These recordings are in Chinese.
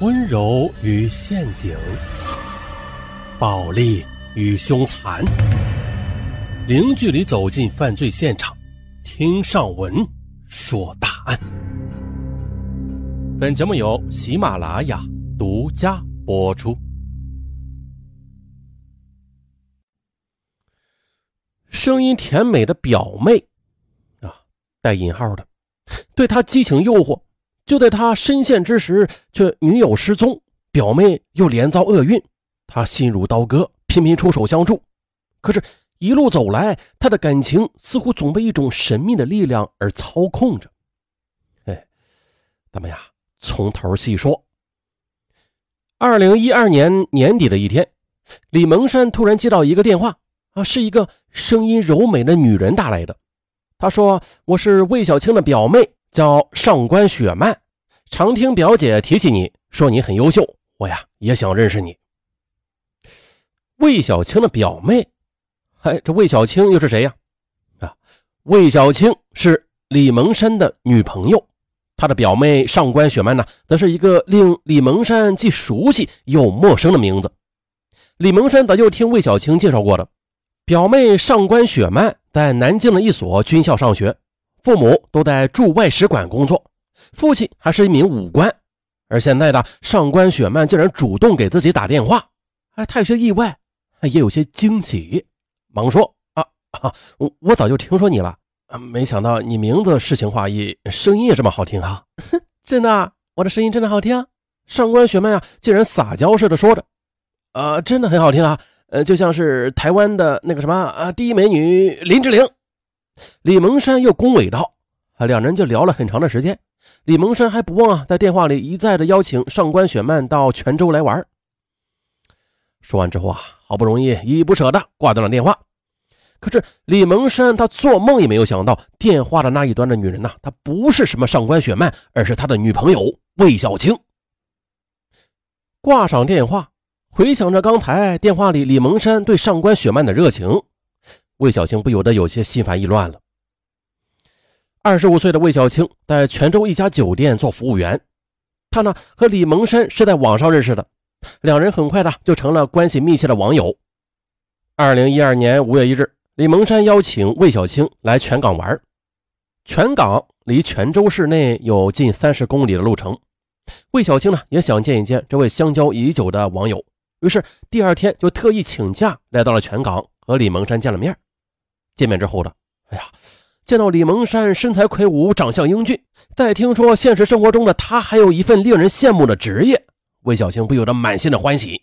温柔与陷阱，暴力与凶残，零距离走进犯罪现场，听上文说大案。本节目由喜马拉雅独家播出。声音甜美的表妹，啊，带引号的，对他激情诱惑。就在他深陷之时，却女友失踪，表妹又连遭厄运，他心如刀割，频频出手相助。可是，一路走来，他的感情似乎总被一种神秘的力量而操控着。哎，咱们呀，从头细说。二零一二年年底的一天，李蒙山突然接到一个电话，啊，是一个声音柔美的女人打来的。她说：“我是魏小青的表妹。”叫上官雪曼，常听表姐提起你，说你很优秀，我呀也想认识你。魏小青的表妹，哎，这魏小青又是谁呀？啊，魏小青是李蒙山的女朋友，她的表妹上官雪曼呢，则是一个令李蒙山既熟悉又陌生的名字。李蒙山早就听魏小青介绍过了，表妹上官雪曼在南京的一所军校上学。父母都在驻外使馆工作，父亲还是一名武官，而现在的上官雪曼竟然主动给自己打电话，哎，他有些意外，也有些惊喜，忙说：“啊啊，我我早就听说你了，没想到你名字诗情画意，声音也这么好听啊！真的，我的声音真的好听。”上官雪曼啊，竟然撒娇似的说着：“啊，真的很好听啊，呃，就像是台湾的那个什么啊，第一美女林志玲。”李蒙山又恭维道：“啊，两人就聊了很长的时间。李蒙山还不忘啊，在电话里一再的邀请上官雪曼到泉州来玩。”说完之后啊，好不容易依依不舍的挂断了电话。可是李蒙山他做梦也没有想到，电话的那一端的女人呐，她不是什么上官雪曼，而是他的女朋友魏小青。挂上电话，回想着刚才电话里李蒙山对上官雪曼的热情。魏小青不由得有些心烦意乱了。二十五岁的魏小青在泉州一家酒店做服务员，她呢和李蒙山是在网上认识的，两人很快的就成了关系密切的网友。二零一二年五月一日，李蒙山邀请魏小青来泉港玩。泉港离泉州市内有近三十公里的路程，魏小青呢也想见一见这位相交已久的网友，于是第二天就特意请假来到了泉港，和李蒙山见了面。见面之后的，哎呀，见到李蒙山身材魁梧，长相英俊，再听说现实生活中的他还有一份令人羡慕的职业，魏小青不由得满心的欢喜。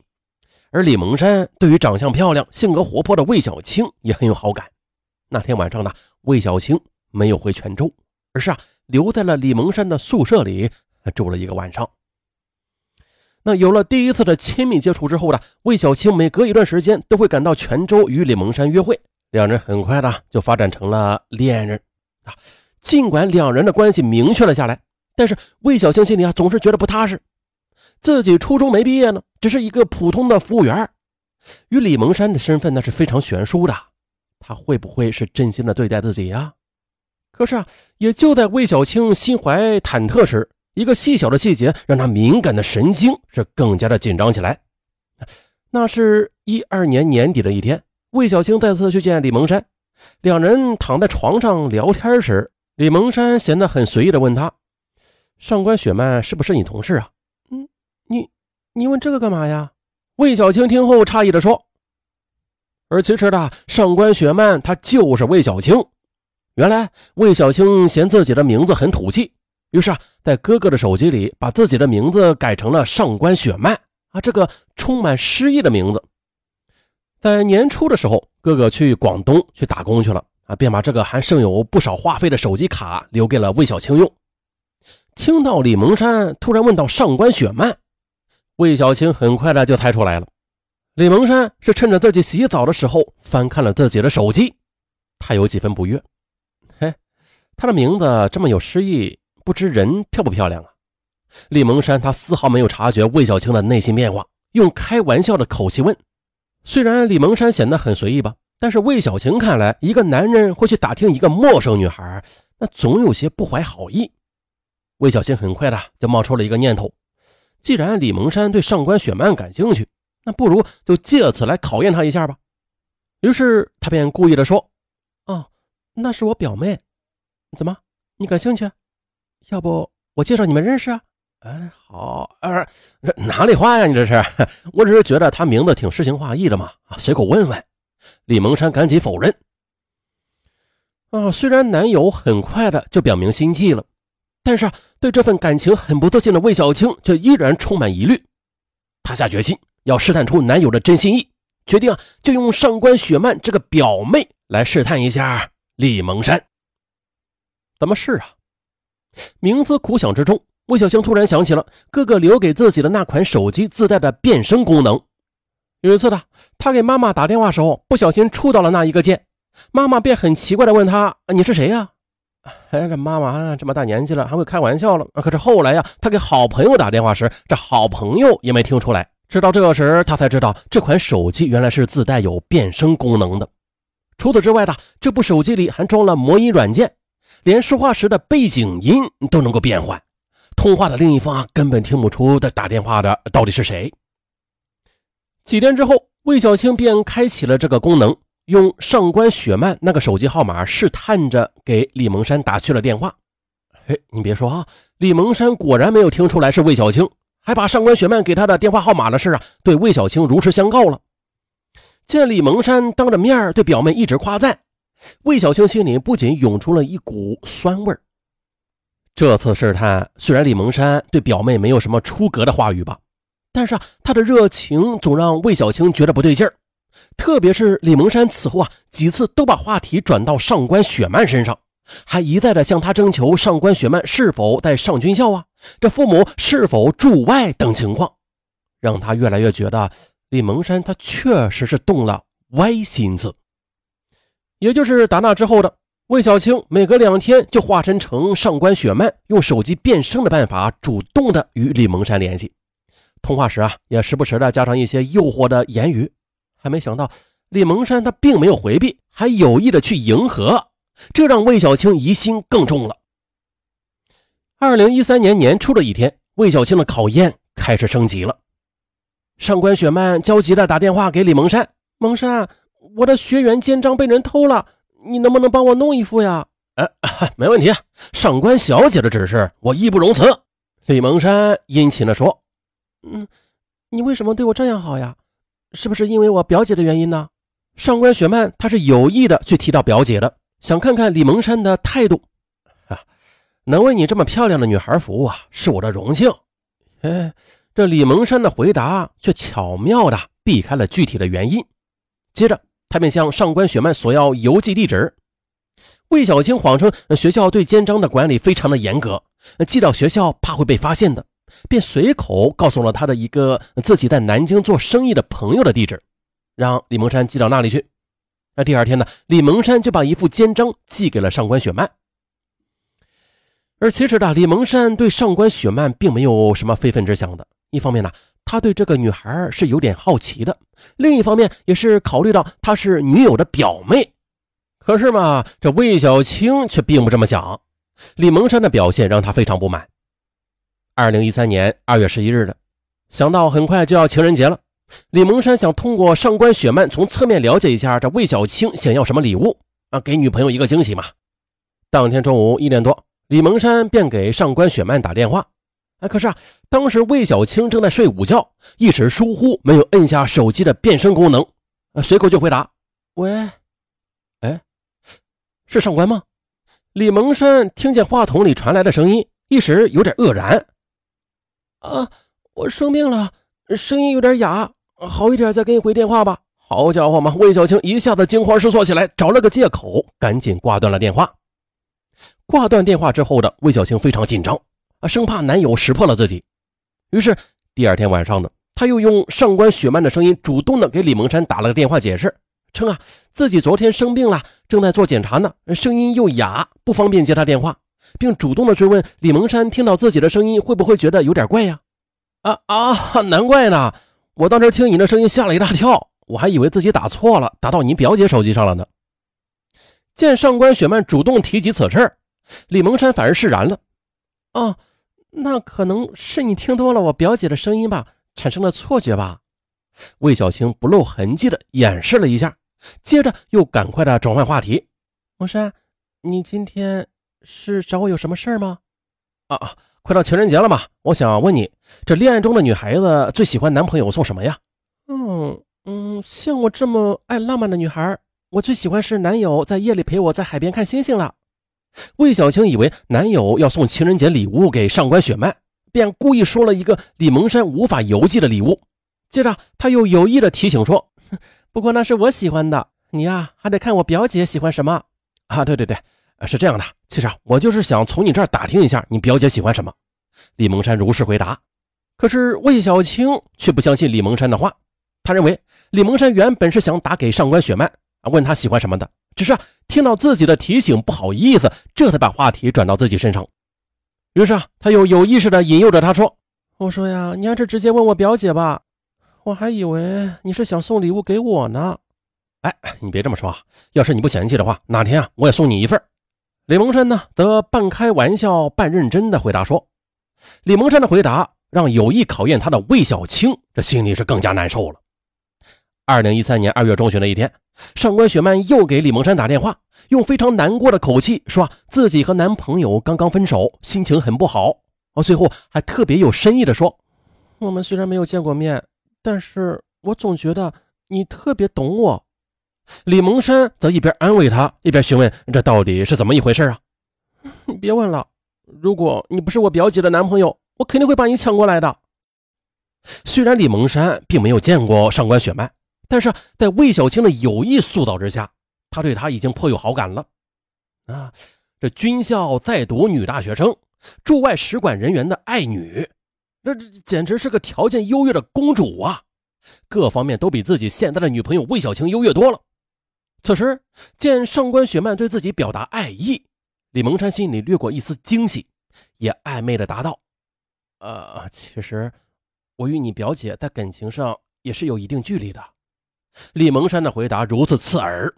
而李蒙山对于长相漂亮、性格活泼的魏小青也很有好感。那天晚上呢，魏小青没有回泉州，而是啊留在了李蒙山的宿舍里住了一个晚上。那有了第一次的亲密接触之后呢，魏小青每隔一段时间都会赶到泉州与李蒙山约会。两人很快的就发展成了恋人啊！尽管两人的关系明确了下来，但是魏小青心里啊总是觉得不踏实。自己初中没毕业呢，只是一个普通的服务员，与李蒙山的身份那是非常悬殊的。他会不会是真心的对待自己呀？可是啊，也就在魏小青心怀忐忑时，一个细小的细节让他敏感的神经是更加的紧张起来。那是一二年年底的一天。魏小青再次去见李蒙山，两人躺在床上聊天时，李蒙山显得很随意的问他：“上官雪曼是不是你同事啊？”“嗯，你你问这个干嘛呀？”魏小青听后诧异的说。而其实的上官雪曼她就是魏小青。原来魏小青嫌自己的名字很土气，于是啊，在哥哥的手机里把自己的名字改成了上官雪曼啊，这个充满诗意的名字。在年初的时候，哥哥去广东去打工去了啊，便把这个还剩有不少话费的手机卡留给了魏小青用。听到李蒙山突然问到上官雪漫，魏小青很快的就猜出来了。李蒙山是趁着自己洗澡的时候翻看了自己的手机，他有几分不悦。嘿，他的名字这么有诗意，不知人漂不漂亮啊？李蒙山他丝毫没有察觉魏小青的内心变化，用开玩笑的口气问。虽然李蒙山显得很随意吧，但是魏小晴看来，一个男人会去打听一个陌生女孩，那总有些不怀好意。魏小晴很快的就冒出了一个念头：既然李蒙山对上官雪曼感兴趣，那不如就借此来考验他一下吧。于是他便故意的说：“哦，那是我表妹，怎么你感兴趣？要不我介绍你们认识啊？”哎，好，呃，这哪里话呀？你这是？我只是觉得他名字挺诗情画意的嘛，随口问问。李蒙山赶紧否认。啊，虽然男友很快的就表明心迹了，但是对这份感情很不自信的魏小青却依然充满疑虑。她下决心要试探出男友的真心意，决定啊，就用上官雪曼这个表妹来试探一下李蒙山。怎么试啊？冥思苦想之中，魏小星突然想起了哥哥留给自己的那款手机自带的变声功能。有一次呢，他给妈妈打电话时候不小心触到了那一个键。妈妈便很奇怪的问他：“你是谁呀？”哎，这妈妈这么大年纪了，还会开玩笑了。可是后来呀，他给好朋友打电话时，这好朋友也没听出来。直到这时，他才知道这款手机原来是自带有变声功能的。除此之外的，这部手机里还装了魔音软件，连说话时的背景音都能够变换。通话的另一方根本听不出他打电话的到底是谁。几天之后，魏小青便开启了这个功能。用上官雪曼那个手机号码试探着给李蒙山打去了电话。哎，你别说啊，李蒙山果然没有听出来是魏小青，还把上官雪曼给他的电话号码的事啊，对魏小青如实相告了。见李蒙山当着面对表妹一直夸赞，魏小青心里不仅涌出了一股酸味这次试探虽然李蒙山对表妹没有什么出格的话语吧，但是啊，他的热情总让魏小青觉得不对劲儿。特别是李蒙山此后啊几次都把话题转到上官雪曼身上，还一再的向他征求上官雪曼是否在上军校啊，这父母是否驻外等情况，让他越来越觉得李蒙山他确实是动了歪心思。也就是打那之后的魏小青，每隔两天就化身成上官雪曼，用手机变声的办法主动的与李蒙山联系，通话时啊也时不时的加上一些诱惑的言语。还没想到，李蒙山他并没有回避，还有意的去迎合，这让魏小青疑心更重了。二零一三年年初的一天，魏小青的考验开始升级了。上官雪曼焦急的打电话给李蒙山：“蒙山，我的学员肩章被人偷了，你能不能帮我弄一副呀？”“哎，没问题，上官小姐的指示我义不容辞。”李蒙山殷勤地说：“嗯，你为什么对我这样好呀？”是不是因为我表姐的原因呢？上官雪曼她是有意的去提到表姐的，想看看李蒙山的态度。啊，能为你这么漂亮的女孩服务啊，是我的荣幸。哎，这李蒙山的回答却巧妙的避开了具体的原因。接着，他便向上官雪曼索要邮寄地址。魏小青谎称学校对肩章的管理非常的严格，寄到学校怕会被发现的。便随口告诉了他的一个自己在南京做生意的朋友的地址，让李蒙山寄到那里去。那第二天呢，李蒙山就把一副肩章寄给了上官雪曼。而其实呢，李蒙山对上官雪曼并没有什么非分之想的。一方面呢，他对这个女孩是有点好奇的；另一方面，也是考虑到她是女友的表妹。可是嘛，这魏小青却并不这么想。李蒙山的表现让他非常不满。二零一三年二月十一日的，想到很快就要情人节了，李蒙山想通过上官雪曼从侧面了解一下这魏小青想要什么礼物啊，给女朋友一个惊喜嘛。当天中午一点多，李蒙山便给上官雪曼打电话，啊，可是啊，当时魏小青正在睡午觉，一时疏忽没有摁下手机的变声功能，啊，随口就回答：“喂，哎，是上官吗？”李蒙山听见话筒里传来的声音，一时有点愕然。啊，我生病了，声音有点哑，好一点再给你回电话吧。好家伙嘛，魏小青一下子惊慌失措起来，找了个借口，赶紧挂断了电话。挂断电话之后的魏小青非常紧张生怕男友识破了自己。于是第二天晚上呢，他又用上官雪曼的声音主动的给李蒙山打了个电话，解释称啊自己昨天生病了，正在做检查呢，声音又哑，不方便接他电话。并主动的追问李蒙山，听到自己的声音会不会觉得有点怪呀？啊啊，难怪呢！我当时听你的声音吓了一大跳，我还以为自己打错了，打到你表姐手机上了呢。见上官雪曼主动提及此事，李蒙山反而释然了。啊，那可能是你听多了我表姐的声音吧，产生了错觉吧？魏小青不露痕迹的掩饰了一下，接着又赶快的转换话题：“蒙山，你今天是找我有什么事儿吗？”“啊啊，快到情人节了嘛，我想问你，这恋爱中的女孩子最喜欢男朋友送什么呀？”“嗯嗯，像我这么爱浪漫的女孩，我最喜欢是男友在夜里陪我在海边看星星了。”魏小青以为男友要送情人节礼物给上官雪漫，便故意说了一个李蒙山无法邮寄的礼物。接着，他又有意的提醒说：“不过那是我喜欢的，你呀还得看我表姐喜欢什么啊。”对对对，是这样的。其实啊，我就是想从你这儿打听一下你表姐喜欢什么。李蒙山如实回答。可是魏小青却不相信李蒙山的话，他认为李蒙山原本是想打给上官雪漫，问他喜欢什么的，只是听到自己的提醒不好意思，这才把话题转到自己身上。于是啊，他又有意识的引诱着他说：“我说呀，你还是直接问我表姐吧。”我还以为你是想送礼物给我呢，哎，你别这么说啊！要是你不嫌弃的话，哪天啊我也送你一份。李蒙山呢，则半开玩笑半认真的回答说。李蒙山的回答让有意考验他的魏小青这心里是更加难受了。二零一三年二月中旬的一天，上官雪曼又给李蒙山打电话，用非常难过的口气说自己和男朋友刚刚分手，心情很不好。哦，最后还特别有深意的说：“我们虽然没有见过面。”但是我总觉得你特别懂我。李蒙山则一边安慰他，一边询问：“这到底是怎么一回事啊？”你别问了，如果你不是我表姐的男朋友，我肯定会把你抢过来的。虽然李蒙山并没有见过上官雪曼，但是在魏小青的有意塑造之下，他对她已经颇有好感了。啊，这军校在读女大学生，驻外使馆人员的爱女。这简直是个条件优越的公主啊，各方面都比自己现在的女朋友魏小青优越多了。此时见上官雪曼对自己表达爱意，李蒙山心里掠过一丝惊喜，也暧昧的答道：“呃，其实我与你表姐在感情上也是有一定距离的。”李蒙山的回答如此刺耳。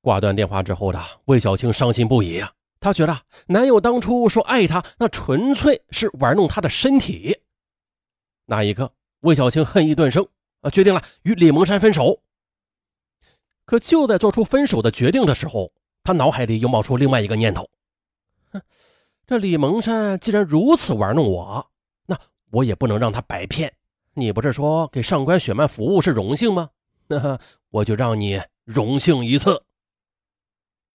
挂断电话之后的魏小青伤心不已啊，她觉得男友当初说爱她，那纯粹是玩弄她的身体。那一刻，魏小青恨意顿生，啊，决定了与李蒙山分手。可就在做出分手的决定的时候，他脑海里又冒出另外一个念头：哼，这李蒙山既然如此玩弄我，那我也不能让他白骗。你不是说给上官雪曼服务是荣幸吗？那我就让你荣幸一次。